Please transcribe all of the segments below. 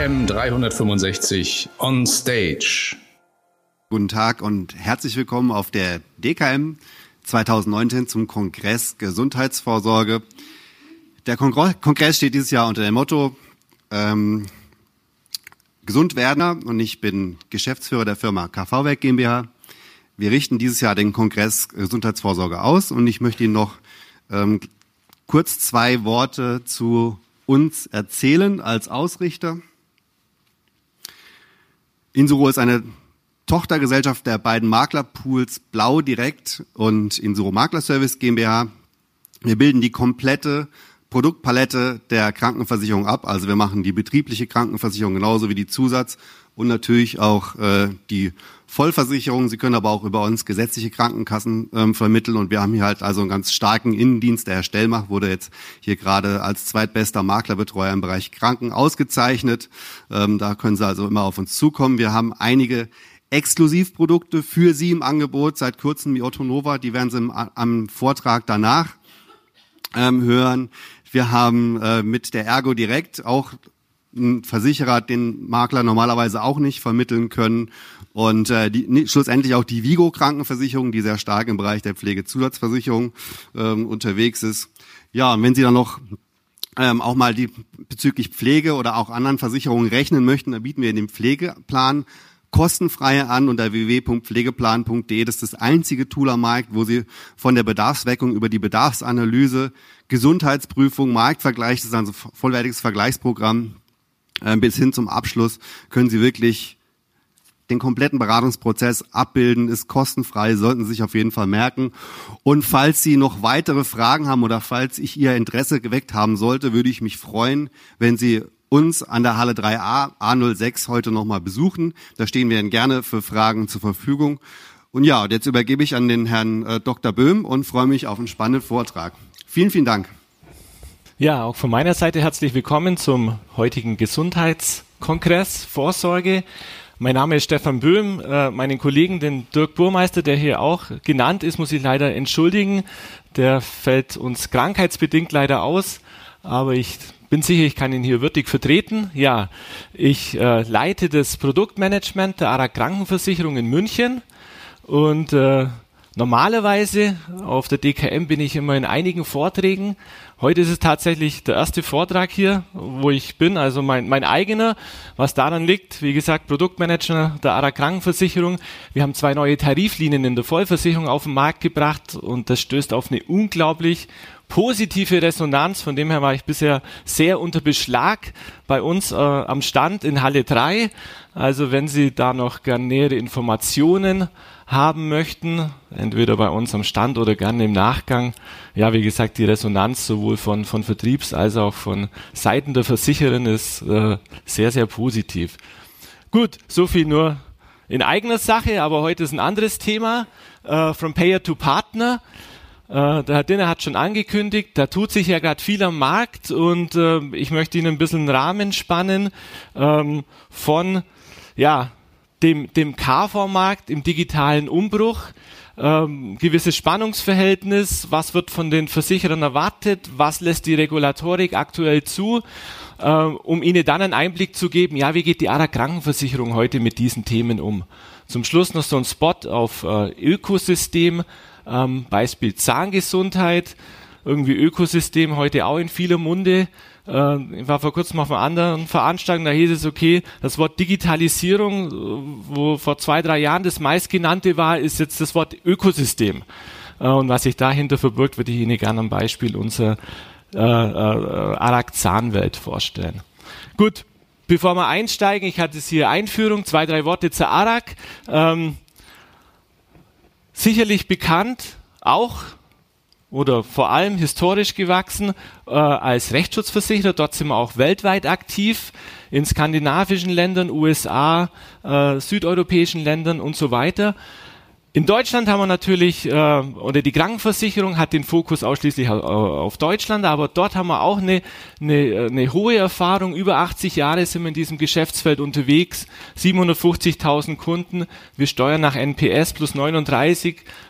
DKM 365 on Stage. Guten Tag und herzlich willkommen auf der DKM 2019 zum Kongress Gesundheitsvorsorge. Der Kongress steht dieses Jahr unter dem Motto ähm, Gesund werden und ich bin Geschäftsführer der Firma KV-Werk GmbH. Wir richten dieses Jahr den Kongress Gesundheitsvorsorge aus und ich möchte Ihnen noch ähm, kurz zwei Worte zu uns erzählen als Ausrichter. Insuro ist eine Tochtergesellschaft der beiden Maklerpools Blau Direkt und Insuro Makler Service GmbH. Wir bilden die komplette Produktpalette der Krankenversicherung ab. Also wir machen die betriebliche Krankenversicherung genauso wie die Zusatz und natürlich auch äh, die Vollversicherung. Sie können aber auch über uns gesetzliche Krankenkassen ähm, vermitteln und wir haben hier halt also einen ganz starken Innendienst. Der Herr Stellmach wurde jetzt hier gerade als zweitbester Maklerbetreuer im Bereich Kranken ausgezeichnet. Ähm, da können Sie also immer auf uns zukommen. Wir haben einige Exklusivprodukte für Sie im Angebot seit kurzem wie Otto Nova. Die werden Sie im, am Vortrag danach ähm, hören. Wir haben äh, mit der Ergo Direkt auch einen Versicherer, den Makler normalerweise auch nicht vermitteln können. Und äh, die, schlussendlich auch die Vigo Krankenversicherung, die sehr stark im Bereich der Pflegezusatzversicherung ähm, unterwegs ist. Ja, und wenn Sie dann noch ähm, auch mal die bezüglich Pflege oder auch anderen Versicherungen rechnen möchten, dann bieten wir in dem Pflegeplan kostenfreie an unter www.pflegeplan.de. Das ist das einzige Tool am Markt, wo Sie von der Bedarfsweckung über die Bedarfsanalyse, Gesundheitsprüfung, Marktvergleich, das ist also ein vollwertiges Vergleichsprogramm, äh, bis hin zum Abschluss können Sie wirklich den kompletten Beratungsprozess abbilden, ist kostenfrei, sollten Sie sich auf jeden Fall merken. Und falls Sie noch weitere Fragen haben oder falls ich Ihr Interesse geweckt haben sollte, würde ich mich freuen, wenn Sie uns an der Halle 3a A06 heute nochmal besuchen. Da stehen wir Ihnen gerne für Fragen zur Verfügung. Und ja, jetzt übergebe ich an den Herrn äh, Dr. Böhm und freue mich auf einen spannenden Vortrag. Vielen, vielen Dank. Ja, auch von meiner Seite herzlich willkommen zum heutigen Gesundheitskongress Vorsorge. Mein Name ist Stefan Böhm. Äh, meinen Kollegen, den Dirk Burmeister, der hier auch genannt ist, muss ich leider entschuldigen. Der fällt uns krankheitsbedingt leider aus. Aber ich bin sicher, ich kann ihn hier würdig vertreten. Ja, ich äh, leite das Produktmanagement der ARA Krankenversicherung in München und äh, Normalerweise auf der DKM bin ich immer in einigen Vorträgen. Heute ist es tatsächlich der erste Vortrag hier, wo ich bin, also mein, mein eigener. Was daran liegt, wie gesagt, Produktmanager der ARA Krankenversicherung. Wir haben zwei neue Tariflinien in der Vollversicherung auf den Markt gebracht und das stößt auf eine unglaublich positive Resonanz. Von dem her war ich bisher sehr unter Beschlag bei uns äh, am Stand in Halle 3. Also wenn Sie da noch gerne nähere Informationen haben möchten, entweder bei uns am Stand oder gerne im Nachgang. Ja, wie gesagt, die Resonanz sowohl von, von Vertriebs- als auch von Seiten der Versicherin ist äh, sehr, sehr positiv. Gut, so viel nur in eigener Sache, aber heute ist ein anderes Thema, äh, from Payer to Partner. Äh, der Herr Dinner hat schon angekündigt, da tut sich ja gerade viel am Markt und äh, ich möchte Ihnen ein bisschen einen Rahmen spannen ähm, von ja, dem, dem KV-Markt im digitalen Umbruch, ähm, gewisses Spannungsverhältnis, was wird von den Versicherern erwartet, was lässt die Regulatorik aktuell zu, äh, um Ihnen dann einen Einblick zu geben, ja, wie geht die ARA Krankenversicherung heute mit diesen Themen um. Zum Schluss noch so ein Spot auf äh, Ökosystem, ähm, Beispiel Zahngesundheit, irgendwie Ökosystem heute auch in vieler Munde. Äh, ich war vor kurzem auf einer anderen Veranstaltung, da hieß es, okay, das Wort Digitalisierung, wo vor zwei, drei Jahren das meistgenannte war, ist jetzt das Wort Ökosystem. Äh, und was sich dahinter verbirgt, würde ich Ihnen gerne am Beispiel unserer äh, äh, Arak-Zahnwelt vorstellen. Gut, bevor wir einsteigen, ich hatte es hier Einführung, zwei, drei Worte zur Arak. Ähm, sicherlich bekannt, auch oder vor allem historisch gewachsen äh, als Rechtsschutzversicherer. Dort sind wir auch weltweit aktiv, in skandinavischen Ländern, USA, äh, südeuropäischen Ländern und so weiter. In Deutschland haben wir natürlich, äh, oder die Krankenversicherung hat den Fokus ausschließlich auf Deutschland, aber dort haben wir auch eine, eine, eine hohe Erfahrung. Über 80 Jahre sind wir in diesem Geschäftsfeld unterwegs, 750.000 Kunden. Wir steuern nach NPS plus 39 Äh,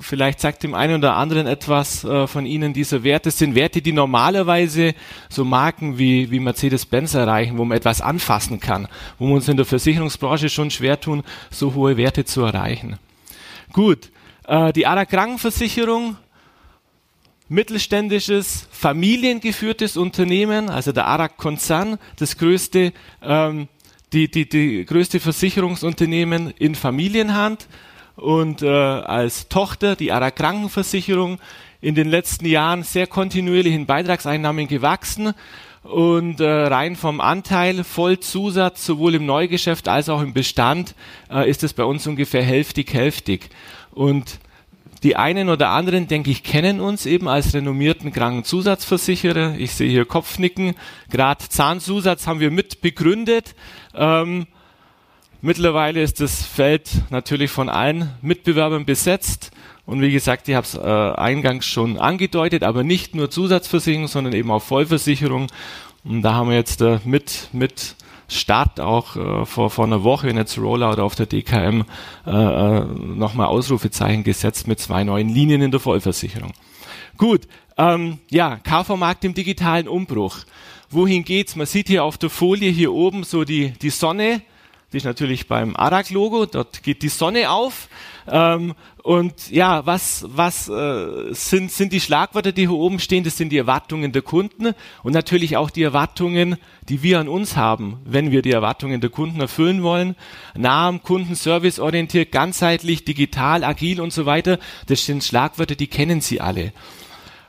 vielleicht sagt dem einen oder anderen etwas äh, von Ihnen diese Werte. Das sind Werte, die normalerweise so Marken wie, wie Mercedes-Benz erreichen, wo man etwas anfassen kann, wo wir uns in der Versicherungsbranche schon schwer tun, so hohe Werte zu erreichen. Gut, äh, die ARA Krankenversicherung, mittelständisches, familiengeführtes Unternehmen, also der ARA Konzern, das größte, ähm, die, die, die größte Versicherungsunternehmen in Familienhand und äh, als Tochter die ARA Krankenversicherung in den letzten Jahren sehr kontinuierlich in Beitragseinnahmen gewachsen und äh, rein vom Anteil Vollzusatz sowohl im Neugeschäft als auch im Bestand äh, ist es bei uns ungefähr hälftig hälftig und die einen oder anderen, denke ich, kennen uns eben als renommierten Krankenzusatzversicherer. Ich sehe hier Kopfnicken. Gerade Zahnzusatz haben wir mit begründet. Ähm, Mittlerweile ist das Feld natürlich von allen Mitbewerbern besetzt. Und wie gesagt, ich habe es äh, eingangs schon angedeutet, aber nicht nur Zusatzversicherung, sondern eben auch Vollversicherung. Und da haben wir jetzt äh, mit, mit Start auch äh, vor, vor einer Woche, jetzt Rollout auf der DKM, äh, äh, nochmal Ausrufezeichen gesetzt mit zwei neuen Linien in der Vollversicherung. Gut, ähm, ja, KV-Markt im digitalen Umbruch. Wohin geht's? Man sieht hier auf der Folie hier oben so die, die Sonne die ist natürlich beim ARAG-Logo, dort geht die Sonne auf. Ähm, und ja, was, was äh, sind, sind die Schlagwörter, die hier oben stehen? Das sind die Erwartungen der Kunden und natürlich auch die Erwartungen, die wir an uns haben, wenn wir die Erwartungen der Kunden erfüllen wollen. Nah am Kunden, serviceorientiert, ganzheitlich, digital, agil und so weiter. Das sind Schlagwörter, die kennen Sie alle.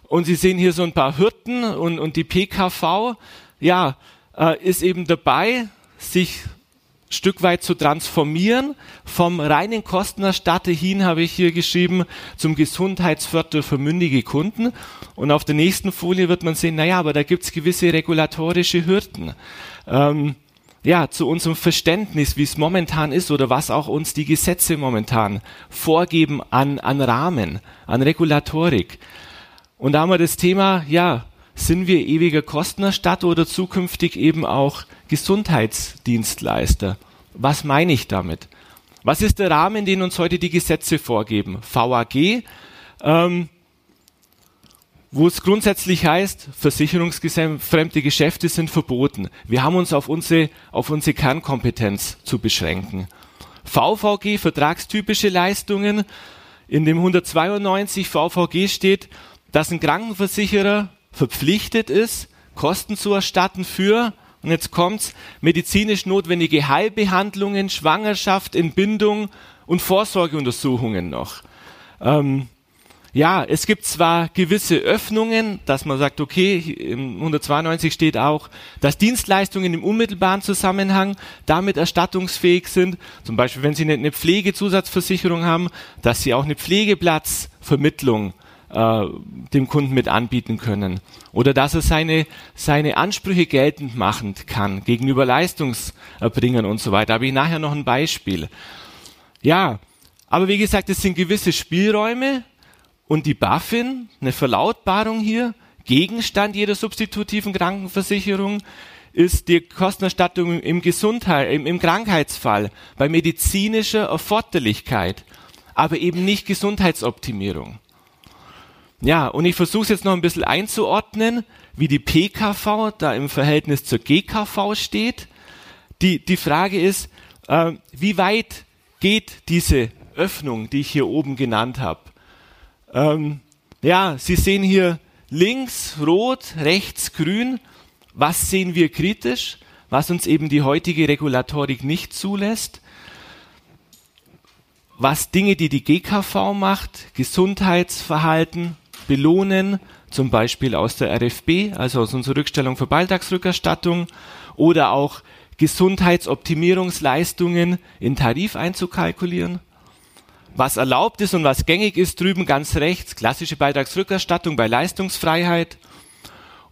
Und Sie sehen hier so ein paar Hürden und, und die PKV, ja, äh, ist eben dabei, sich Stück weit zu transformieren. Vom reinen Kostenerstatter hin habe ich hier geschrieben zum Gesundheitsförder für mündige Kunden. Und auf der nächsten Folie wird man sehen, naja, aber da gibt es gewisse regulatorische Hürden. Ähm, ja, zu unserem Verständnis, wie es momentan ist oder was auch uns die Gesetze momentan vorgeben an, an Rahmen, an Regulatorik. Und da haben wir das Thema, ja, sind wir ewiger Kostenerstatter oder zukünftig eben auch Gesundheitsdienstleister? Was meine ich damit? Was ist der Rahmen, den uns heute die Gesetze vorgeben? VAG, ähm, wo es grundsätzlich heißt, versicherungsfremde Geschäfte sind verboten. Wir haben uns auf unsere, auf unsere Kernkompetenz zu beschränken. VVG, vertragstypische Leistungen. In dem 192 VVG steht, dass ein Krankenversicherer verpflichtet ist, Kosten zu erstatten für, und jetzt kommt's, medizinisch notwendige Heilbehandlungen, Schwangerschaft, Entbindung und Vorsorgeuntersuchungen noch. Ähm, ja, es gibt zwar gewisse Öffnungen, dass man sagt, okay, im 192 steht auch, dass Dienstleistungen im unmittelbaren Zusammenhang damit erstattungsfähig sind. Zum Beispiel, wenn Sie eine Pflegezusatzversicherung haben, dass Sie auch eine Pflegeplatzvermittlung äh, dem Kunden mit anbieten können. Oder dass er seine, seine Ansprüche geltend machen kann gegenüber Leistungserbringern und so weiter. Da habe ich nachher noch ein Beispiel. Ja, aber wie gesagt, es sind gewisse Spielräume und die BaFin, eine Verlautbarung hier, Gegenstand jeder substitutiven Krankenversicherung ist die Kostenerstattung im Gesundheit, im, im Krankheitsfall, bei medizinischer Erforderlichkeit, aber eben nicht Gesundheitsoptimierung. Ja, und ich versuche es jetzt noch ein bisschen einzuordnen, wie die PKV da im Verhältnis zur GKV steht. Die, die Frage ist, äh, wie weit geht diese Öffnung, die ich hier oben genannt habe? Ähm, ja, Sie sehen hier links rot, rechts grün. Was sehen wir kritisch? Was uns eben die heutige Regulatorik nicht zulässt? Was Dinge, die die GKV macht, Gesundheitsverhalten, belohnen, zum Beispiel aus der RFB, also aus unserer Rückstellung für Beitragsrückerstattung, oder auch Gesundheitsoptimierungsleistungen in Tarif einzukalkulieren. Was erlaubt ist und was gängig ist, drüben ganz rechts, klassische Beitragsrückerstattung bei Leistungsfreiheit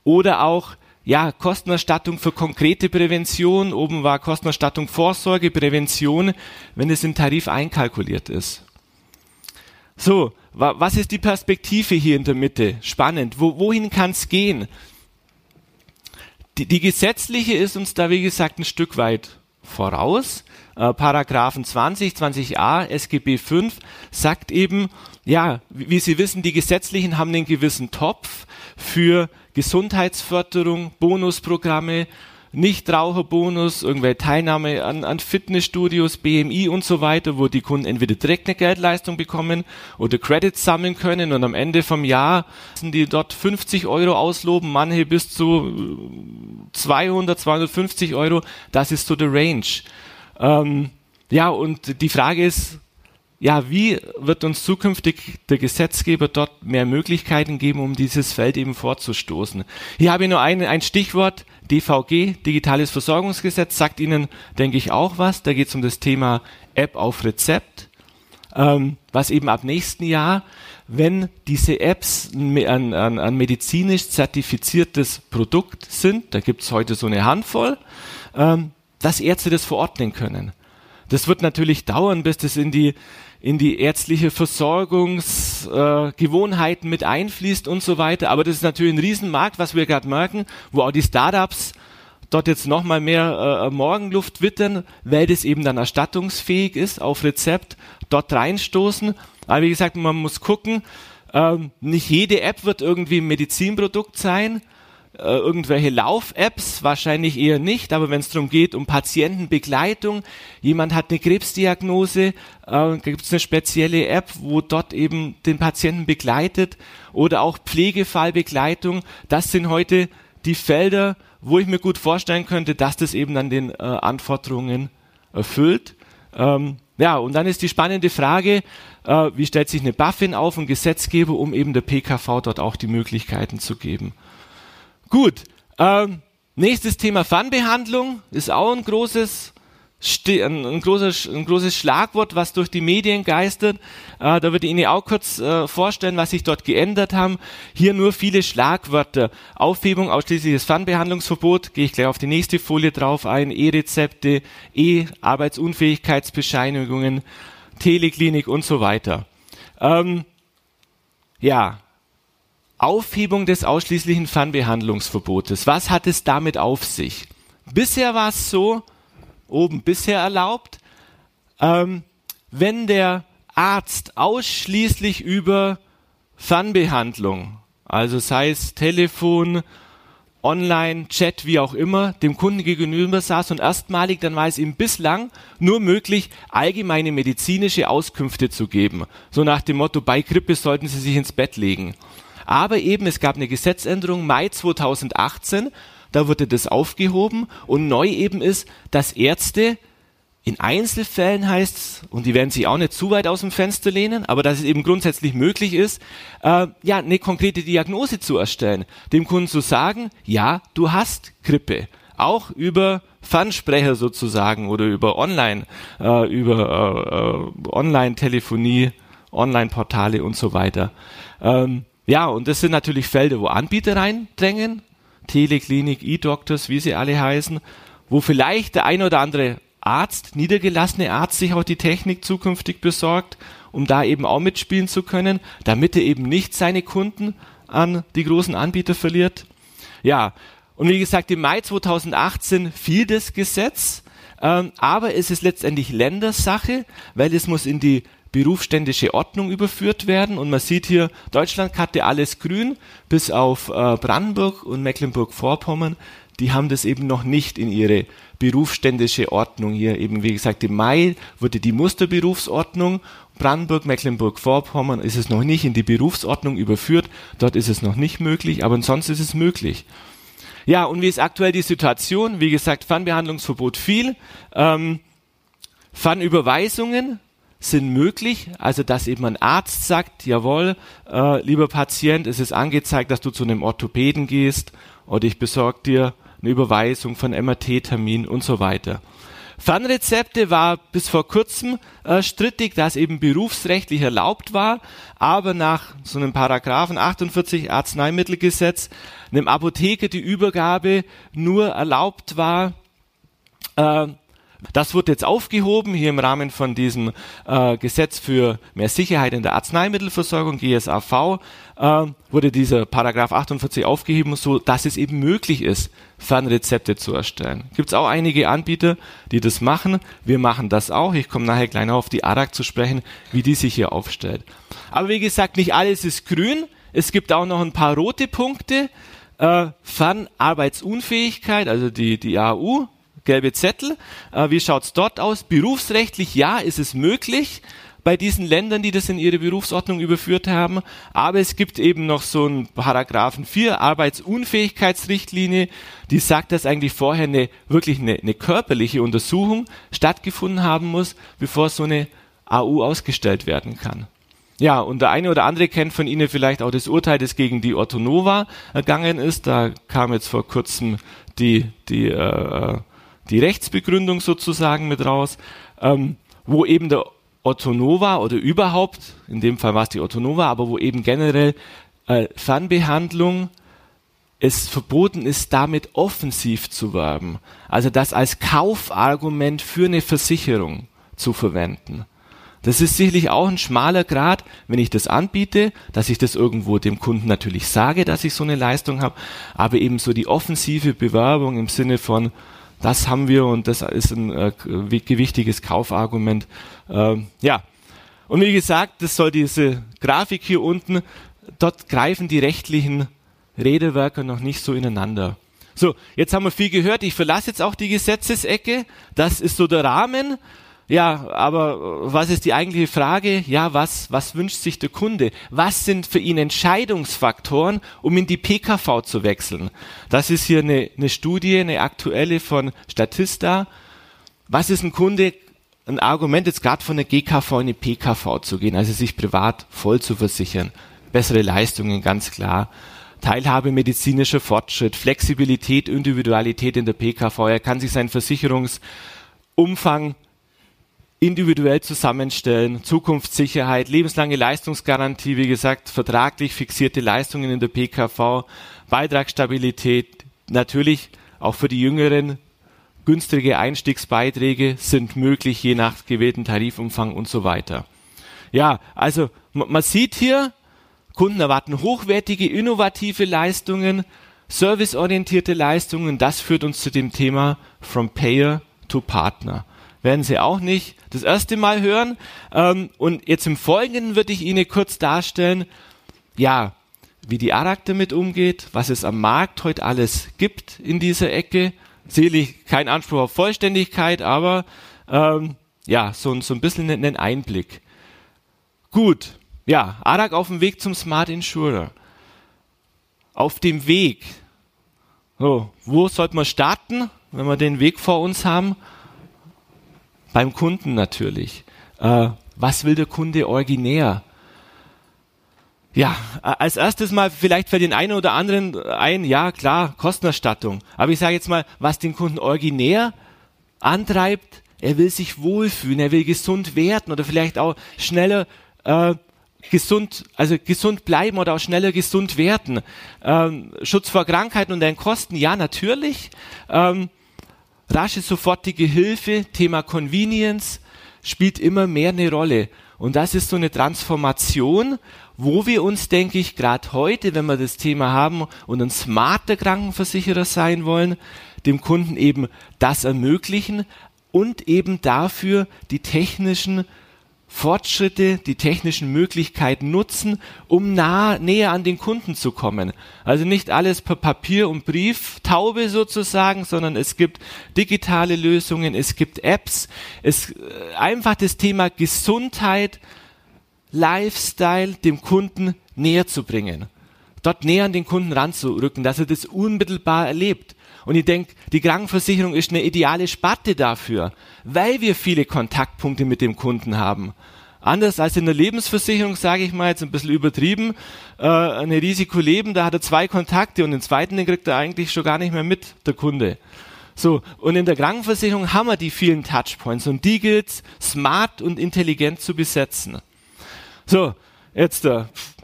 oder auch ja, Kostenerstattung für konkrete Prävention. Oben war Kostenerstattung Vorsorge, Prävention, wenn es in Tarif einkalkuliert ist. So, was ist die Perspektive hier in der Mitte? Spannend. Wo, wohin kann es gehen? Die, die gesetzliche ist uns da, wie gesagt, ein Stück weit voraus. Äh, Paragraphen 20, 20a, SGB 5 sagt eben, ja, wie Sie wissen, die Gesetzlichen haben einen gewissen Topf für Gesundheitsförderung, Bonusprogramme, Nichtraucherbonus, irgendwelche Teilnahme an, an Fitnessstudios, BMI und so weiter, wo die Kunden entweder direkt eine Geldleistung bekommen oder Credits sammeln können und am Ende vom Jahr sind die dort 50 Euro ausloben, manche bis zu 200, 250 Euro. Das ist so der Range. Ähm, ja, und die Frage ist, ja, wie wird uns zukünftig der Gesetzgeber dort mehr Möglichkeiten geben, um dieses Feld eben vorzustoßen? Hier habe ich nur ein, ein Stichwort, DVG, Digitales Versorgungsgesetz, sagt Ihnen, denke ich, auch was. Da geht es um das Thema App auf Rezept, ähm, was eben ab nächsten Jahr, wenn diese Apps ein, ein, ein medizinisch zertifiziertes Produkt sind, da gibt es heute so eine Handvoll, ähm, dass Ärzte das verordnen können. Das wird natürlich dauern, bis das in die in die ärztliche Versorgungsgewohnheiten äh, mit einfließt und so weiter. Aber das ist natürlich ein Riesenmarkt, was wir gerade merken, wo auch die Startups dort jetzt nochmal mehr äh, Morgenluft wittern, weil das eben dann erstattungsfähig ist, auf Rezept dort reinstoßen. Aber wie gesagt, man muss gucken, ähm, nicht jede App wird irgendwie ein Medizinprodukt sein äh, irgendwelche Lauf-Apps, wahrscheinlich eher nicht, aber wenn es darum geht, um Patientenbegleitung, jemand hat eine Krebsdiagnose, äh, gibt es eine spezielle App, wo dort eben den Patienten begleitet oder auch Pflegefallbegleitung, das sind heute die Felder, wo ich mir gut vorstellen könnte, dass das eben dann den äh, Anforderungen erfüllt. Ähm, ja, und dann ist die spannende Frage, äh, wie stellt sich eine Buffin auf, ein Gesetzgeber, um eben der PKV dort auch die Möglichkeiten zu geben. Gut. Ähm, nächstes Thema Fernbehandlung ist auch ein großes, ein, großes, ein großes Schlagwort, was durch die Medien geistert. Äh, da würde ich Ihnen auch kurz äh, vorstellen, was sich dort geändert haben. Hier nur viele Schlagwörter. Aufhebung ausschließliches Fernbehandlungsverbot, gehe ich gleich auf die nächste Folie drauf ein, E-Rezepte, E-Arbeitsunfähigkeitsbescheinigungen, Teleklinik und so weiter. Ähm, ja, Aufhebung des ausschließlichen Fernbehandlungsverbotes. Was hat es damit auf sich? Bisher war es so, oben bisher erlaubt, ähm, wenn der Arzt ausschließlich über Fernbehandlung, also sei es Telefon, Online, Chat, wie auch immer, dem Kunden gegenüber saß und erstmalig, dann war es ihm bislang nur möglich, allgemeine medizinische Auskünfte zu geben. So nach dem Motto, bei Grippe sollten Sie sich ins Bett legen. Aber eben, es gab eine Gesetzänderung Mai 2018, da wurde das aufgehoben und neu eben ist, dass Ärzte in Einzelfällen heißt es, und die werden sich auch nicht zu weit aus dem Fenster lehnen, aber dass es eben grundsätzlich möglich ist, äh, ja, eine konkrete Diagnose zu erstellen. Dem Kunden zu sagen, ja, du hast Grippe. Auch über Fernsprecher sozusagen oder über Online, äh, über äh, äh Online-Telefonie, Online-Portale und so weiter. Ähm, ja, und das sind natürlich Felder, wo Anbieter reindrängen, Teleklinik, E-Doctors, wie sie alle heißen, wo vielleicht der ein oder andere Arzt, niedergelassene Arzt sich auch die Technik zukünftig besorgt, um da eben auch mitspielen zu können, damit er eben nicht seine Kunden an die großen Anbieter verliert. Ja, und wie gesagt, im Mai 2018 fiel das Gesetz, ähm, aber es ist letztendlich Ländersache, weil es muss in die berufsständische Ordnung überführt werden. Und man sieht hier Deutschlandkarte alles grün, bis auf äh, Brandenburg und Mecklenburg-Vorpommern. Die haben das eben noch nicht in ihre berufsständische Ordnung hier. Eben wie gesagt, im Mai wurde die Musterberufsordnung. Brandenburg, Mecklenburg-Vorpommern ist es noch nicht in die Berufsordnung überführt. Dort ist es noch nicht möglich, aber sonst ist es möglich. Ja, und wie ist aktuell die Situation? Wie gesagt, Fernbehandlungsverbot viel. Ähm, Fernüberweisungen sind möglich, also dass eben ein Arzt sagt, jawohl, äh, lieber Patient, es ist angezeigt, dass du zu einem Orthopäden gehst oder ich besorge dir eine Überweisung von MRT-Termin und so weiter. Fernrezepte war bis vor kurzem äh, strittig, dass eben berufsrechtlich erlaubt war, aber nach so einem Paragraphen 48 Arzneimittelgesetz einem Apotheker die Übergabe nur erlaubt war, äh, Das wird jetzt aufgehoben hier im Rahmen von diesem äh, Gesetz für mehr Sicherheit in der Arzneimittelversorgung, GSAV, äh, wurde dieser Paragraph 48 aufgehoben, so dass es eben möglich ist, Fernrezepte zu erstellen. Gibt es auch einige Anbieter, die das machen. Wir machen das auch. Ich komme nachher gleich noch auf die ARAG zu sprechen, wie die sich hier aufstellt. Aber wie gesagt, nicht alles ist grün. Es gibt auch noch ein paar rote Punkte. Äh, Fernarbeitsunfähigkeit, also die, die AU, gelbe Zettel. Äh, wie schaut's dort aus? Berufsrechtlich, ja, ist es möglich bei diesen Ländern, die das in ihre Berufsordnung überführt haben. Aber es gibt eben noch so einen Paragraphen 4, Arbeitsunfähigkeitsrichtlinie, die sagt, dass eigentlich vorher eine, wirklich eine, eine körperliche Untersuchung stattgefunden haben muss, bevor so eine AU ausgestellt werden kann. Ja, und der eine oder andere kennt von Ihnen vielleicht auch das Urteil, das gegen die Ortonova ergangen ist. Da kam jetzt vor kurzem die, die äh, die Rechtsbegründung sozusagen mit raus, ähm, wo eben der Ortonova oder überhaupt, in dem Fall war es die Ortonova, aber wo eben generell äh, Fernbehandlung es verboten ist, damit offensiv zu werben. Also das als Kaufargument für eine Versicherung zu verwenden. Das ist sicherlich auch ein schmaler Grad, wenn ich das anbiete, dass ich das irgendwo dem Kunden natürlich sage, dass ich so eine Leistung habe, aber eben so die offensive Bewerbung im Sinne von, das haben wir und das ist ein äh, gewichtiges Kaufargument. Ähm, ja, und wie gesagt, das soll diese Grafik hier unten, dort greifen die rechtlichen Redewerke noch nicht so ineinander. So, jetzt haben wir viel gehört. Ich verlasse jetzt auch die Gesetzesecke. Das ist so der Rahmen. Ja, aber äh, was ist die eigentliche Frage? Ja, was, was wünscht sich der Kunde? Was sind für ihn Entscheidungsfaktoren, um in die PKV zu wechseln? Das ist hier eine, eine Studie, eine aktuelle von Statista. Was ist ein Kunde, ein Argument jetzt gerade von der GKV in die PKV zu gehen, also sich privat voll zu versichern? Bessere Leistungen, ganz klar. Teilhabe medizinischer Fortschritt, Flexibilität, Individualität in der PKV. Er kann sich seinen Versicherungsumfang individuell zusammenstellen, Zukunftssicherheit, lebenslange Leistungsgarantie, wie gesagt, vertraglich fixierte Leistungen in der PKV, Beitragsstabilität, natürlich auch für die Jüngeren günstige Einstiegsbeiträge sind möglich, je nach gewählten Tarifumfang und so weiter. Ja, also man sieht hier, Kunden erwarten hochwertige, innovative Leistungen, serviceorientierte Leistungen. Das führt uns zu dem Thema From Payer to Partner werden Sie auch nicht das erste Mal hören. Ähm, und jetzt im Folgenden würde ich Ihnen kurz darstellen, ja, wie die ARAG damit umgeht, was es am Markt heute alles gibt in dieser Ecke. Sicherlich kein Anspruch auf Vollständigkeit, aber ähm, ja, so, so ein bisschen einen Einblick. Gut, ja, ARAG auf dem Weg zum Smart Insurer. Auf dem Weg. So, wo sollte man starten, wenn wir den Weg vor uns haben? Beim Kunden natürlich. Äh, was will der Kunde originär? Ja, als erstes mal vielleicht für den einen oder anderen ein, ja klar, Kostenerstattung. Aber ich sage jetzt mal, was den Kunden originär antreibt, er will sich wohlfühlen, er will gesund werden oder vielleicht auch schneller äh, gesund, also gesund bleiben oder auch schneller gesund werden. Ähm, Schutz vor Krankheiten und den Kosten, ja natürlich. Ähm, rasche, sofortige Hilfe, Thema Convenience spielt immer mehr eine Rolle. Und das ist so eine Transformation, wo wir uns, denke ich, gerade heute, wenn wir das Thema haben und ein smarter Krankenversicherer sein wollen, dem Kunden eben das ermöglichen und eben dafür die technischen Fortschritte, die technischen Möglichkeiten nutzen, um nah, näher an den Kunden zu kommen. Also nicht alles per Papier und Brief, Taube sozusagen, sondern es gibt digitale Lösungen, es gibt Apps, es, äh, einfach das Thema Gesundheit, Lifestyle dem Kunden näher zu bringen. Dort näher an den Kunden ranzurücken, dass er das unmittelbar erlebt. Und ich denke, die Krankenversicherung ist eine ideale Sparte dafür, weil wir viele Kontaktpunkte mit dem Kunden haben. Anders als in der Lebensversicherung, sage ich mal jetzt ein bisschen übertrieben, äh, eine Risikoleben, da hat er zwei Kontakte und den zweiten, den kriegt er eigentlich schon gar nicht mehr mit, der Kunde. So, und in der Krankenversicherung haben wir die vielen Touchpoints und die gilt smart und intelligent zu besetzen. So, jetzt äh,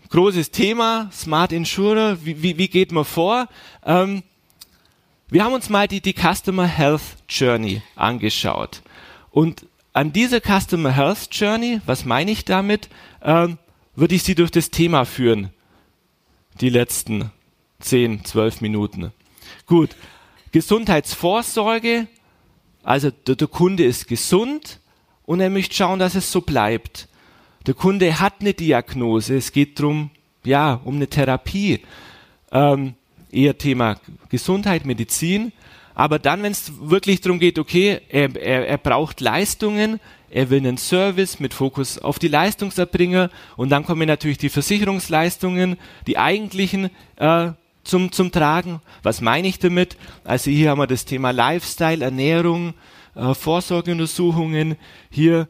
großes Thema, Smart Insurer, wie, wie, wie geht man vor? Ähm, wir haben uns mal die, die Customer Health Journey angeschaut. Und an dieser Customer Health Journey, was meine ich damit, ähm, würde ich Sie durch das Thema führen. Die letzten 10, 12 Minuten. Gut. Gesundheitsvorsorge. Also der, der Kunde ist gesund und er möchte schauen, dass es so bleibt. Der Kunde hat eine Diagnose. Es geht darum, ja, um eine Therapie. Ähm, eher Thema Gesundheit, Medizin. Aber dann, wenn es wirklich darum geht, okay, er, er, er braucht Leistungen, er will einen Service mit Fokus auf die Leistungserbringer und dann kommen natürlich die Versicherungsleistungen, die eigentlichen äh, zum, zum Tragen. Was meine ich damit? Also hier haben wir das Thema Lifestyle, Ernährung, äh, Vorsorgeuntersuchungen, hier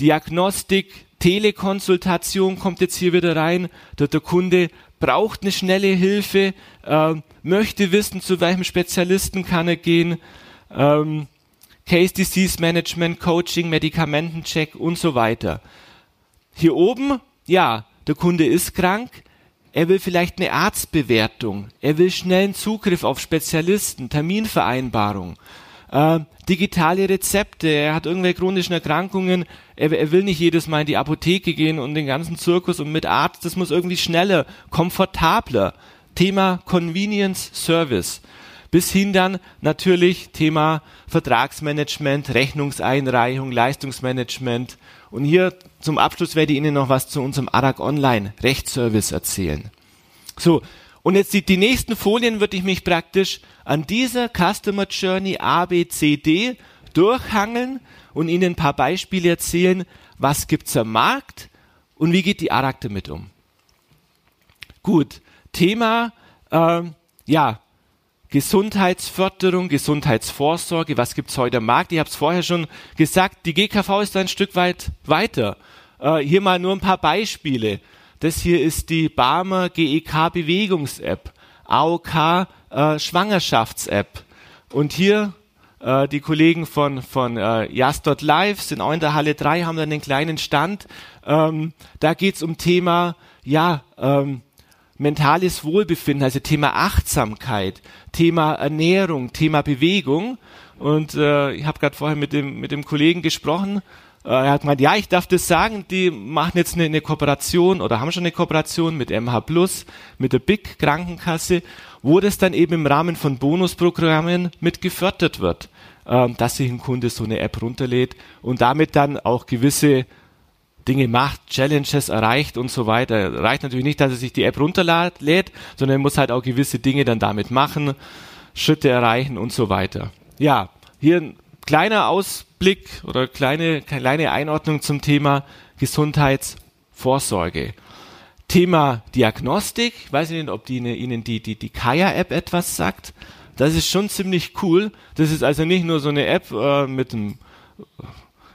Diagnostik, Telekonsultation kommt jetzt hier wieder rein. Der, der Kunde braucht eine schnelle Hilfe, äh, möchte wissen, zu welchem Spezialisten kann er gehen. Ähm, Case Disease Management, Coaching, Medikamentencheck und so weiter. Hier oben, ja, der Kunde ist krank, er will vielleicht eine Arztbewertung, er will schnellen Zugriff auf Spezialisten, Terminvereinbarung äh, digitale Rezepte, er hat irgendwelche chronischen Erkrankungen, er, er, will nicht jedes Mal in die Apotheke gehen und den ganzen Zirkus und mit Arzt, das muss irgendwie schneller, komfortabler. Thema Convenience Service. Bis hin dann natürlich Thema Vertragsmanagement, Rechnungseinreichung, Leistungsmanagement. Und hier zum Abschluss werde ich Ihnen noch was zu unserem ARAG Online Rechtsservice erzählen. So, und jetzt die, die nächsten Folien würde ich mich praktisch an dieser Customer Journey A, B, C, D durchhangeln und Ihnen ein paar Beispiele erzählen, was gibt's am Markt und wie geht die ARAG damit um. Gut, Thema, äh, ja, Gesundheitsförderung, Gesundheitsvorsorge, was gibt's heute am Markt? Ich habe es vorher schon gesagt, die GKV ist ein Stück weit weiter. Äh, hier mal nur ein paar Beispiele. Das hier ist die Barmer GEK Bewegungs-App, AOK äh, Schwangerschafts-App. Und hier äh, die Kollegen von, von äh, Just.live sind auch in der Halle 3, haben dann einen kleinen Stand. Ähm, da geht's um Thema, ja, ähm, mentales Wohlbefinden, also Thema Achtsamkeit, Thema Ernährung, Thema Bewegung. Und äh, ich habe gerade vorher mit dem, mit dem Kollegen gesprochen, er hat gemeint, ja, ich darf das sagen, die machen jetzt eine, eine Kooperation oder haben schon eine Kooperation mit MH Plus, mit der BIC Krankenkasse, wo das dann eben im Rahmen von Bonusprogrammen mit gefördert wird, ähm, dass sich ein Kunde so eine App runterlädt und damit dann auch gewisse Dinge macht, Challenges erreicht und so weiter. Reicht natürlich nicht, dass er sich die App runterlädt, sondern er muss halt auch gewisse Dinge dann damit machen, Schritte erreichen und so weiter. Ja, hier kleiner Ausblick oder kleine, kleine Einordnung zum Thema Gesundheitsvorsorge. Thema Diagnostik, ich weiß nicht, ob die, Ihnen die, die, die Kaya-App etwas sagt. Das ist schon ziemlich cool. Das ist also nicht nur so eine App äh, mit einem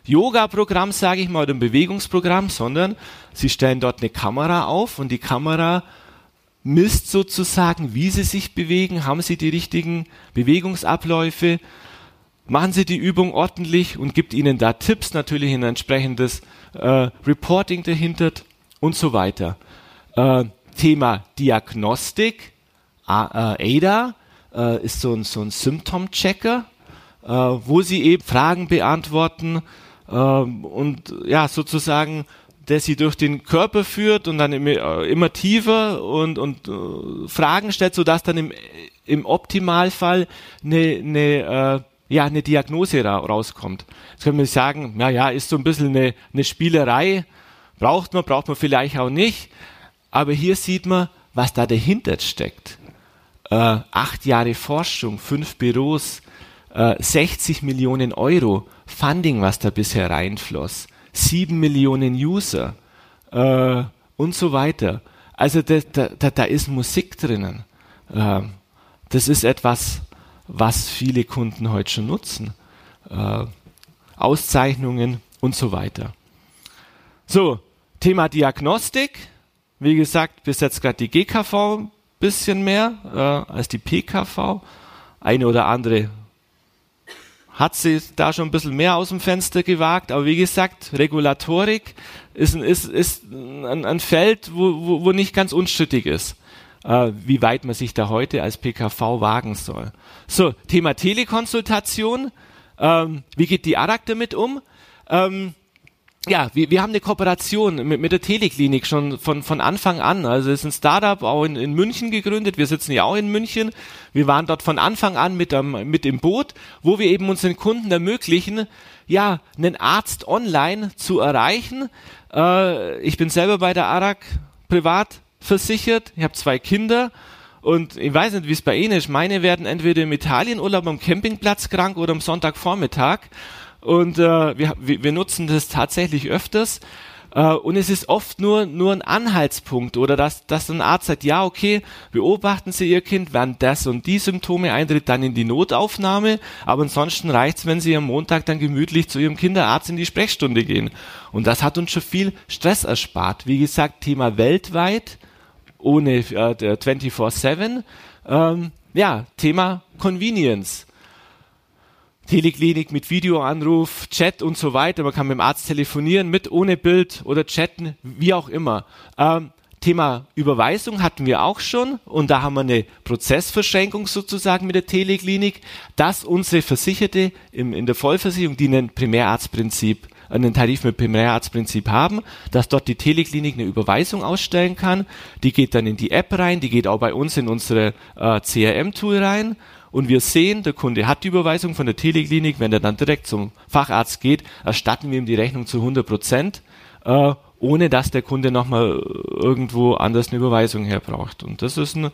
Yoga-Programm, sage ich mal, oder einem Bewegungsprogramm, sondern Sie stellen dort eine Kamera auf und die Kamera misst sozusagen, wie Sie sich bewegen, haben Sie die richtigen Bewegungsabläufe, machen Sie die Übung ordentlich und gibt Ihnen da Tipps, natürlich ein entsprechendes äh, Reporting dahinter und so weiter. Äh, Thema Diagnostik, ADA äh, ist so ein, so ein Symptom-Checker, äh, wo Sie eben Fragen beantworten ähm, und ja, sozusagen der sie durch den Körper führt und dann immer, äh, tiefer und, und äh, Fragen stellt, sodass dann im, im Optimalfall eine, eine äh, ja, eine Diagnose ra rauskommt. Jetzt können wir sagen, na ja, ist so ein bisschen eine, eine Spielerei, braucht man, braucht man vielleicht auch nicht, aber hier sieht man, was da dahinter steckt. Äh, acht Jahre Forschung, fünf Büros, äh, 60 Millionen Euro Funding, was da bisher reinfloss, sieben Millionen User äh, und so weiter. Also da, da, da ist Musik drinnen. Äh, das ist etwas, was viele Kunden heute schon nutzen. Äh, Auszeichnungen und so weiter. So, Thema Diagnostik. Wie gesagt, bis jetzt gerade die GKV ein bisschen mehr äh, als die PKV. Eine oder andere hat sie da schon ein bisschen mehr aus dem Fenster gewagt. Aber wie gesagt, Regulatorik ist ein, ist, ist ein, ein Feld, wo, wo, wo nicht ganz unstrittig ist äh, wie weit man sich da heute als PKV wagen soll. So, Thema Telekonsultation. Ähm, wie geht die ARAG damit um? Ähm, ja, wir, wir haben eine Kooperation mit, mit der Teleklinik schon von, von Anfang an. Also es ist ein Startup auch in, in München gegründet. Wir sitzen ja auch in München. Wir waren dort von Anfang an mit, ähm, mit im Boot, wo wir eben unseren Kunden ermöglichen, ja, einen Arzt online zu erreichen. Äh, ich bin selber bei der ARAG privat versichert. Ich habe zwei Kinder. Und ich weiß nicht, wie es bei Ihnen ist. Meine werden entweder im Italienurlaub am Campingplatz krank oder am Sonntagvormittag. Und äh, wir, wir nutzen das tatsächlich öfters. Äh, und es ist oft nur, nur ein Anhaltspunkt oder dass, dass ein Arzt sagt, ja, okay, beobachten Sie Ihr Kind, wenn das und die Symptome eintritt, dann in die Notaufnahme. Aber ansonsten reicht's, wenn Sie am Montag dann gemütlich zu Ihrem Kinderarzt in die Sprechstunde gehen. Und das hat uns schon viel Stress erspart. Wie gesagt, Thema weltweit, ohne äh, 24-7. Ähm, ja, Thema Convenience. Teleklinik mit Videoanruf, Chat und so weiter. Man kann mit dem Arzt telefonieren, mit, ohne Bild oder chatten, wie auch immer. Ähm, Thema Überweisung hatten wir auch schon und da haben wir eine Prozessverschränkung sozusagen mit der Teleklinik, dass unsere Versicherte im, in der Vollversicherung, die ein Primärarztprinzip, einen Tarif mit Primärarztprinzip haben, dass dort die Teleklinik eine Überweisung ausstellen kann. Die geht dann in die App rein, die geht auch bei uns in unsere äh, CRM-Tool rein und wir sehen, der Kunde hat die Überweisung von der Teleklinik, wenn er dann direkt zum Facharzt geht, erstatten wir ihm die Rechnung zu 100 Prozent, äh, ohne dass der Kunde nochmal irgendwo anders eine Überweisung herbraucht. Und das ist ein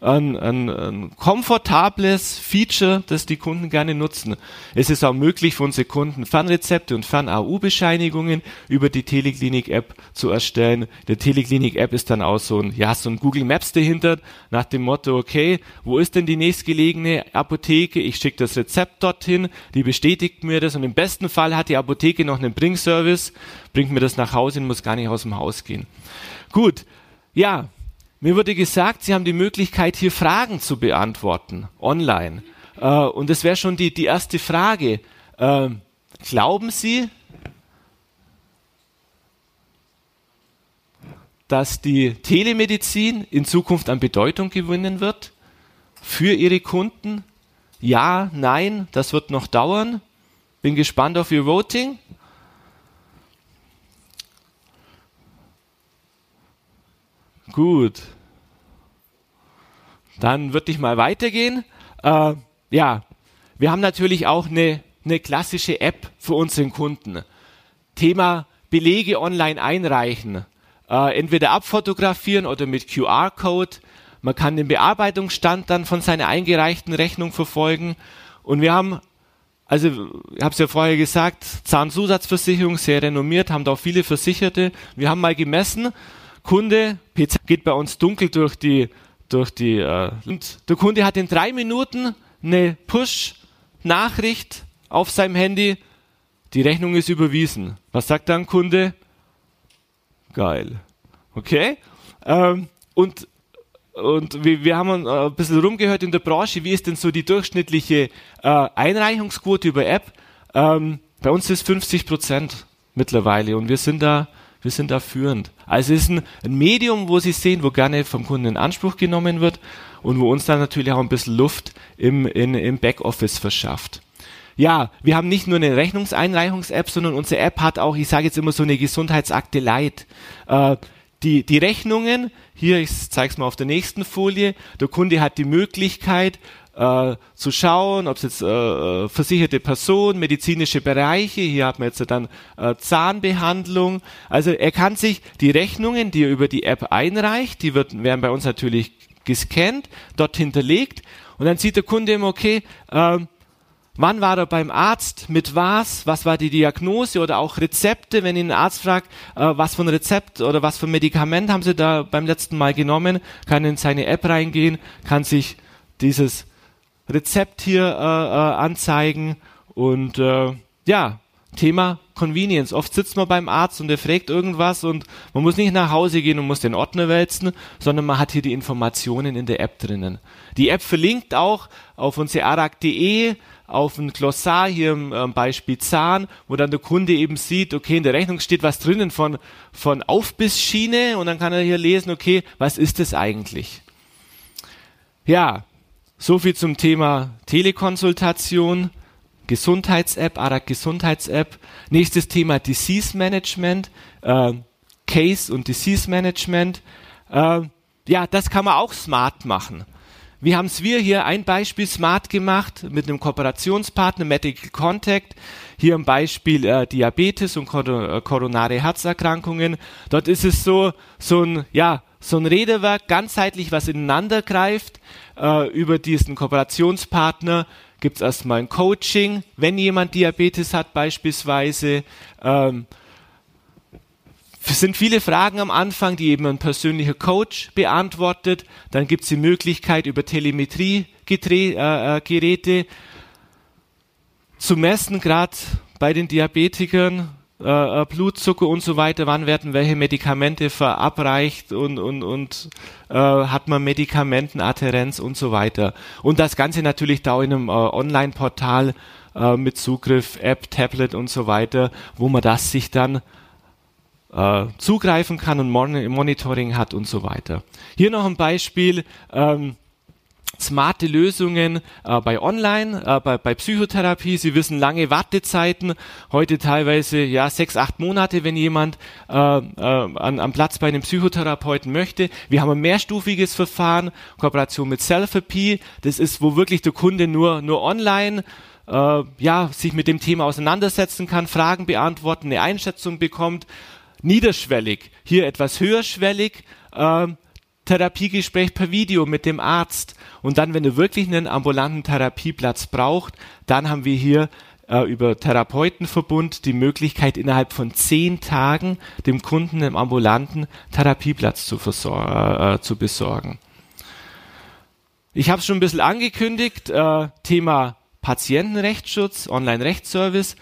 ein, ein, ein komfortables Feature, das die Kunden gerne nutzen. Es ist auch möglich für unsere Kunden Fernrezepte und Fern-AU-Bescheinigungen über die Teleklinik-App zu erstellen. Der Teleklinik-App ist dann auch so ein, ja, so ein Google Maps dahinter, nach dem Motto, okay, wo ist denn die nächstgelegene Apotheke? Ich schicke das Rezept dorthin, die bestätigt mir das und im besten Fall hat die Apotheke noch einen Bringservice, bringt mir das nach Hause und muss gar nicht aus dem Haus gehen. Gut, ja, mir wurde gesagt, Sie haben die Möglichkeit, hier Fragen zu beantworten, online. Äh, und das wäre schon die, die erste Frage. Äh, glauben Sie, dass die Telemedizin in Zukunft an Bedeutung gewinnen wird für Ihre Kunden? Ja, nein, das wird noch dauern. Bin gespannt auf Ihr Voting. Gut. Dann würde ich mal weitergehen. Äh, ja, wir haben natürlich auch eine, eine klassische App für unseren Kunden. Thema Belege online einreichen. Äh, entweder abfotografieren oder mit QR-Code. Man kann den Bearbeitungsstand dann von seiner eingereichten Rechnung verfolgen. Und wir haben also, ich habe es ja vorher gesagt, Zahnzusatzversicherung, sehr renommiert, haben da auch viele Versicherte. Wir haben mal gemessen, Kunde, PC geht bei uns dunkel durch die, durch die, äh, und der Kunde hat in drei Minuten eine Push-Nachricht auf seinem Handy, die Rechnung ist überwiesen. Was sagt dann Kunde? Geil. Okay? Ähm, und und wir, wir haben äh, ein bisschen rumgehört in der Branche, wie ist denn so die durchschnittliche äh, Einreichungsquote über App? Ähm, bei uns ist 50 Prozent mittlerweile und wir sind da wir sind da führend. Also es ist ein, Medium, wo Sie sehen, wo gerne vom Kunden in Anspruch genommen wird und wo uns dann natürlich auch ein bisschen Luft im, in, im Backoffice verschafft. Ja, wir haben nicht nur eine Rechnungseinreichungs-App, sondern unsere App hat auch, ich sage jetzt immer so eine Gesundheitsakte Light. Äh, die, die Rechnungen, hier, ich zeige es mal auf der nächsten Folie, der Kunde hat die Möglichkeit, äh, zu schauen, ob es jetzt äh, äh, versicherte Person, medizinische Bereiche, hier hat man jetzt dann äh, Zahnbehandlung. Also er kann sich die Rechnungen, die er über die App einreicht, die wird, werden bei uns natürlich gescannt, dort hinterlegt und dann sieht der Kunde immer, okay, äh, Wann war er beim Arzt? Mit was? Was war die Diagnose oder auch Rezepte? Wenn ihn ein Arzt fragt, äh, was für ein Rezept oder was für ein Medikament haben Sie da beim letzten Mal genommen, kann in seine App reingehen, kann sich dieses Rezept hier äh, äh, anzeigen und äh, ja, Thema Convenience. Oft sitzt man beim Arzt und der fragt irgendwas und man muss nicht nach Hause gehen und muss den Ordner wälzen, sondern man hat hier die Informationen in der App drinnen. Die App verlinkt auch auf unsere arak.de, auf ein Glossar hier im äh, Beispiel Zahn, wo dann der Kunde eben sieht, okay, in der Rechnung steht was drinnen von, von Aufbissschiene und dann kann er hier lesen, okay, was ist das eigentlich? Ja, so viel zum Thema Telekonsultation. Gesundheits-App, ARAG Gesundheits-App. Nächstes Thema Disease Management, äh, Case und Disease Management. Äh, ja, das kann man auch smart machen. Wie haben es wir hier ein Beispiel smart gemacht mit einem Kooperationspartner Medical Contact. Hier ein Beispiel äh, Diabetes und äh, koronare Herzerkrankungen. Dort ist es so, so ein, ja, so ein Redewerk, ganzheitlich, was ineinander greift. Äh, über diesen Kooperationspartner gibt es erstmal ein Coaching, wenn jemand Diabetes hat beispielsweise. Ähm, es sind viele Fragen am Anfang, die eben ein persönlicher Coach beantwortet. Dann gibt es die Möglichkeit, über Telemetrie-Geräte äh, äh zu messen, gerade bei den Diabetikern, äh, äh, Blutzucker und so weiter, wann werden welche Medikamente verabreicht und, und, und äh, hat man Medikamentenadherenz und so weiter. Und das Ganze natürlich da in einem äh, Online-Portal äh, mit Zugriff, App, Tablet und so weiter, wo man das sich dann äh, zugreifen kann und Mon Monitoring hat und so weiter. Hier noch ein Beispiel. Ähm, smarte Lösungen äh, bei Online, äh, bei, bei Psychotherapie. Sie wissen lange Wartezeiten, heute teilweise ja sechs, acht Monate, wenn jemand äh, äh, an, am Platz bei einem Psychotherapeuten möchte. Wir haben ein mehrstufiges Verfahren, Kooperation mit Selfie. Das ist, wo wirklich der Kunde nur nur online äh, ja sich mit dem Thema auseinandersetzen kann, Fragen beantworten, eine Einschätzung bekommt niederschwellig, hier etwas höherschwellig, äh, Therapiegespräch per Video mit dem Arzt. Und dann, wenn er wirklich einen ambulanten Therapieplatz braucht, dann haben wir hier äh, über Therapeutenverbund die Möglichkeit, innerhalb von zehn Tagen dem Kunden im ambulanten Therapieplatz zu, äh, zu besorgen. Ich habe es schon ein bisschen angekündigt, äh, Thema Patientenrechtsschutz, Online-Rechtsservice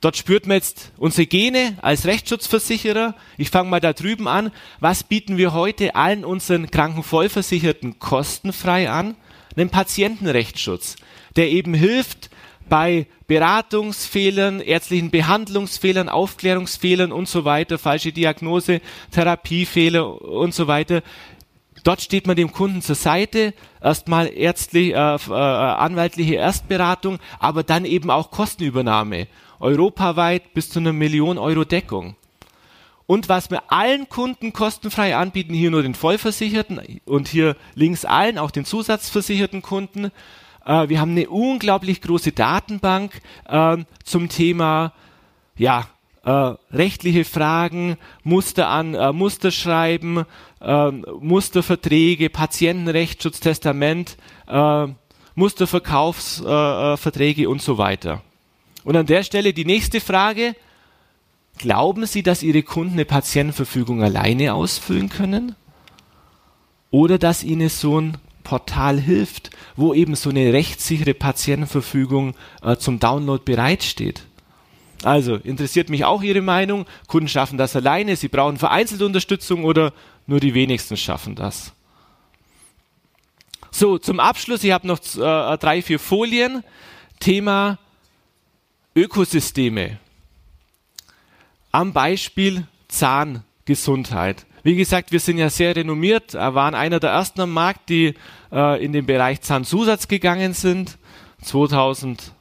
Dort spürt man jetzt unsere Gene als Rechtsschutzversicherer. Ich fange mal da drüben an. Was bieten wir heute allen unseren Krankenvollversicherten kostenfrei an? Einen Patientenrechtsschutz, der eben hilft bei Beratungsfehlern, ärztlichen Behandlungsfehlern, Aufklärungsfehlern und so weiter, falsche Diagnose, Therapiefehler und so weiter. Dort steht man dem Kunden zur Seite, erstmal ärztlich, äh, äh, anwaltliche Erstberatung, aber dann eben auch Kostenübernahme europaweit bis zu einer Million Euro Deckung. Und was wir allen Kunden kostenfrei anbieten, hier nur den Vollversicherten und hier links allen, auch den zusatzversicherten Kunden, äh, wir haben eine unglaublich große Datenbank äh, zum Thema, ja, äh, rechtliche Fragen, Muster an, äh, Musterschreiben, äh, Musterverträge, Patientenrechtsschutz, Testament, äh, Musterverkaufsverträge äh, und so weiter. Und an der Stelle die nächste Frage. Glauben Sie, dass Ihre Kunden eine Patientenverfügung alleine ausfüllen können? Oder dass Ihnen so ein Portal hilft, wo eben so eine rechtssichere Patientenverfügung äh, zum Download bereitsteht? Also interessiert mich auch Ihre Meinung. Kunden schaffen das alleine, sie brauchen vereinzelte Unterstützung oder nur die wenigsten schaffen das. So, zum Abschluss, ich habe noch äh, drei, vier Folien. Thema Ökosysteme. Am Beispiel Zahngesundheit. Wie gesagt, wir sind ja sehr renommiert, waren einer der ersten am Markt, die äh, in den Bereich Zahnzusatz gegangen sind. 2005,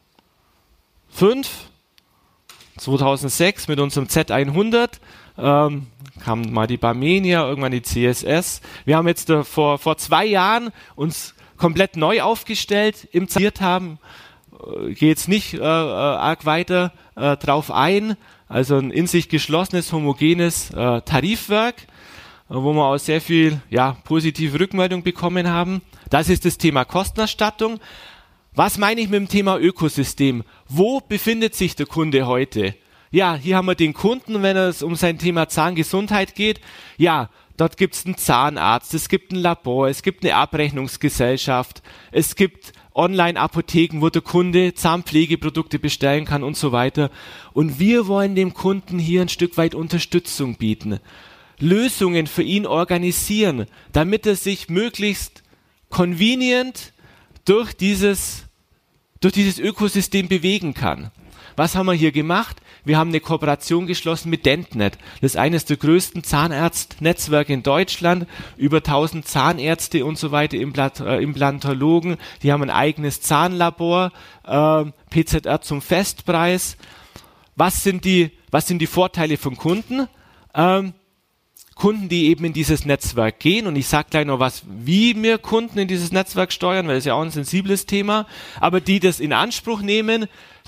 2006 mit unserem Z100 ähm, kam mal die Barmenia, irgendwann die CSS. Wir haben jetzt äh, vor, vor zwei Jahren uns komplett neu aufgestellt, im Zahn haben äh, gehe jetzt nicht äh, äh, arg weiter äh, drauf ein. Also ein in sich geschlossenes, homogenes äh, Tarifwerk, äh, wo wir auch sehr viel ja, positive Rückmeldung bekommen haben. Das ist das Thema Kostenerstattung. Was meine ich mit dem Thema Ökosystem? Wo befindet sich der Kunde heute? Ja, hier haben wir den Kunden, wenn es um sein Thema Zahngesundheit geht. Ja, dort gibt es einen Zahnarzt, es gibt ein Labor, es gibt eine Abrechnungsgesellschaft, es gibt Online-Apotheken, wo der Kunde Zahnpflegeprodukte bestellen kann und so weiter. Und wir wollen dem Kunden hier ein Stück weit Unterstützung bieten. Lösungen für ihn organisieren, damit er sich möglichst convenient durch dieses, durch dieses Ökosystem bewegen kann. was haben wir hier gemacht? Wir haben eine Kooperation geschlossen mit Dentnet. Das ist eines der größten Zahnarztnetzwerke in Deutschland. Über 1000 Zahnärzte und so weiter, Implant äh, Implantologen. Die haben ein eigenes Zahnlabor, äh, PZR zum Festpreis. Was sind die, was sind die Vorteile von Kunden? Ähm, Kunden, die eben in dieses Netzwerk gehen. Und ich sage gleich noch was, wie wir Kunden in dieses Netzwerk steuern, weil ist ja auch ein sensibles Thema. Aber die das in Anspruch nehmen,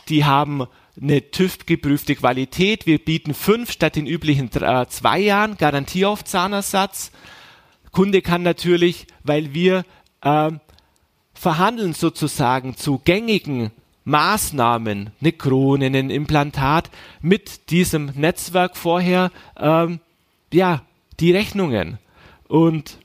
die haben eine TÜV-geprüfte Qualität. Wir bieten fünf statt den üblichen äh, zwei Jahren Garantie auf Zahnersatz. Kunde kann natürlich, weil wir äh, verhandeln sozusagen zu gängigen Maßnahmen, eine Krone, ein Implantat mit diesem Netzwerk vorher, ähm, ja, die Rechnungen. Und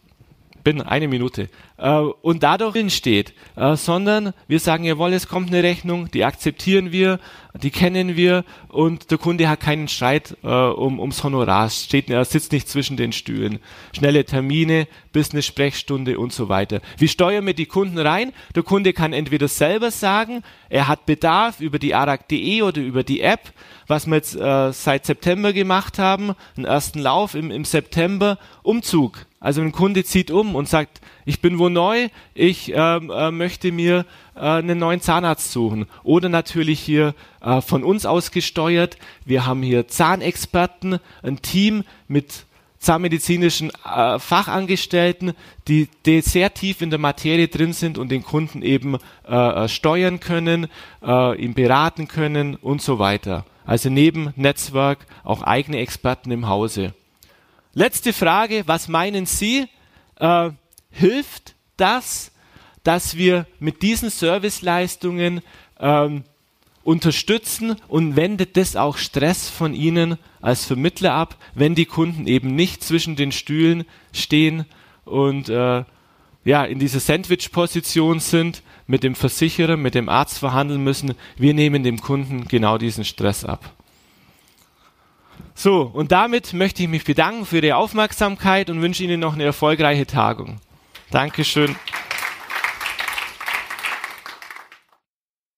bin eine Minute. Äh, und dadurch entsteht, äh, sondern wir sagen, jawohl, es kommt eine Rechnung, die akzeptieren wir, die kennen wir und der Kunde hat keinen Streit äh, um, ums Honorar, steht, er sitzt nicht zwischen den Stühlen. Schnelle Termine, Business-Sprechstunde und so weiter. Wie steuern wir die Kunden rein? Der Kunde kann entweder selber sagen, er hat Bedarf über die arag.de oder über die App, was wir jetzt äh, seit September gemacht haben, einen ersten Lauf im, im September, Umzug. Also ein Kunde zieht um und sagt, ich bin wo neu, ich ähm, äh, möchte mir äh, einen neuen Zahnarzt suchen. Oder natürlich hier äh, von uns aus gesteuert. Wir haben hier Zahnexperten, ein Team mit zahnmedizinischen äh, Fachangestellten, die, die sehr tief in der Materie drin sind und den Kunden eben äh, äh steuern können, äh, ihn beraten können und so weiter. Also neben Netzwerk auch eigene Experten im Hause. Letzte Frage, was meinen Sie? Äh, hilft das, dass wir mit diesen Serviceleistungen ähm, unterstützen und wendet das auch Stress von Ihnen als Vermittler ab, wenn die Kunden eben nicht zwischen den Stühlen stehen und äh, ja in dieser Sandwich-Position sind, mit dem Versicherer, mit dem Arzt verhandeln müssen. Wir nehmen dem Kunden genau diesen Stress ab. So, und damit möchte ich mich bedanken für Ihre Aufmerksamkeit und wünsche Ihnen noch eine erfolgreiche Tagung. Dankeschön.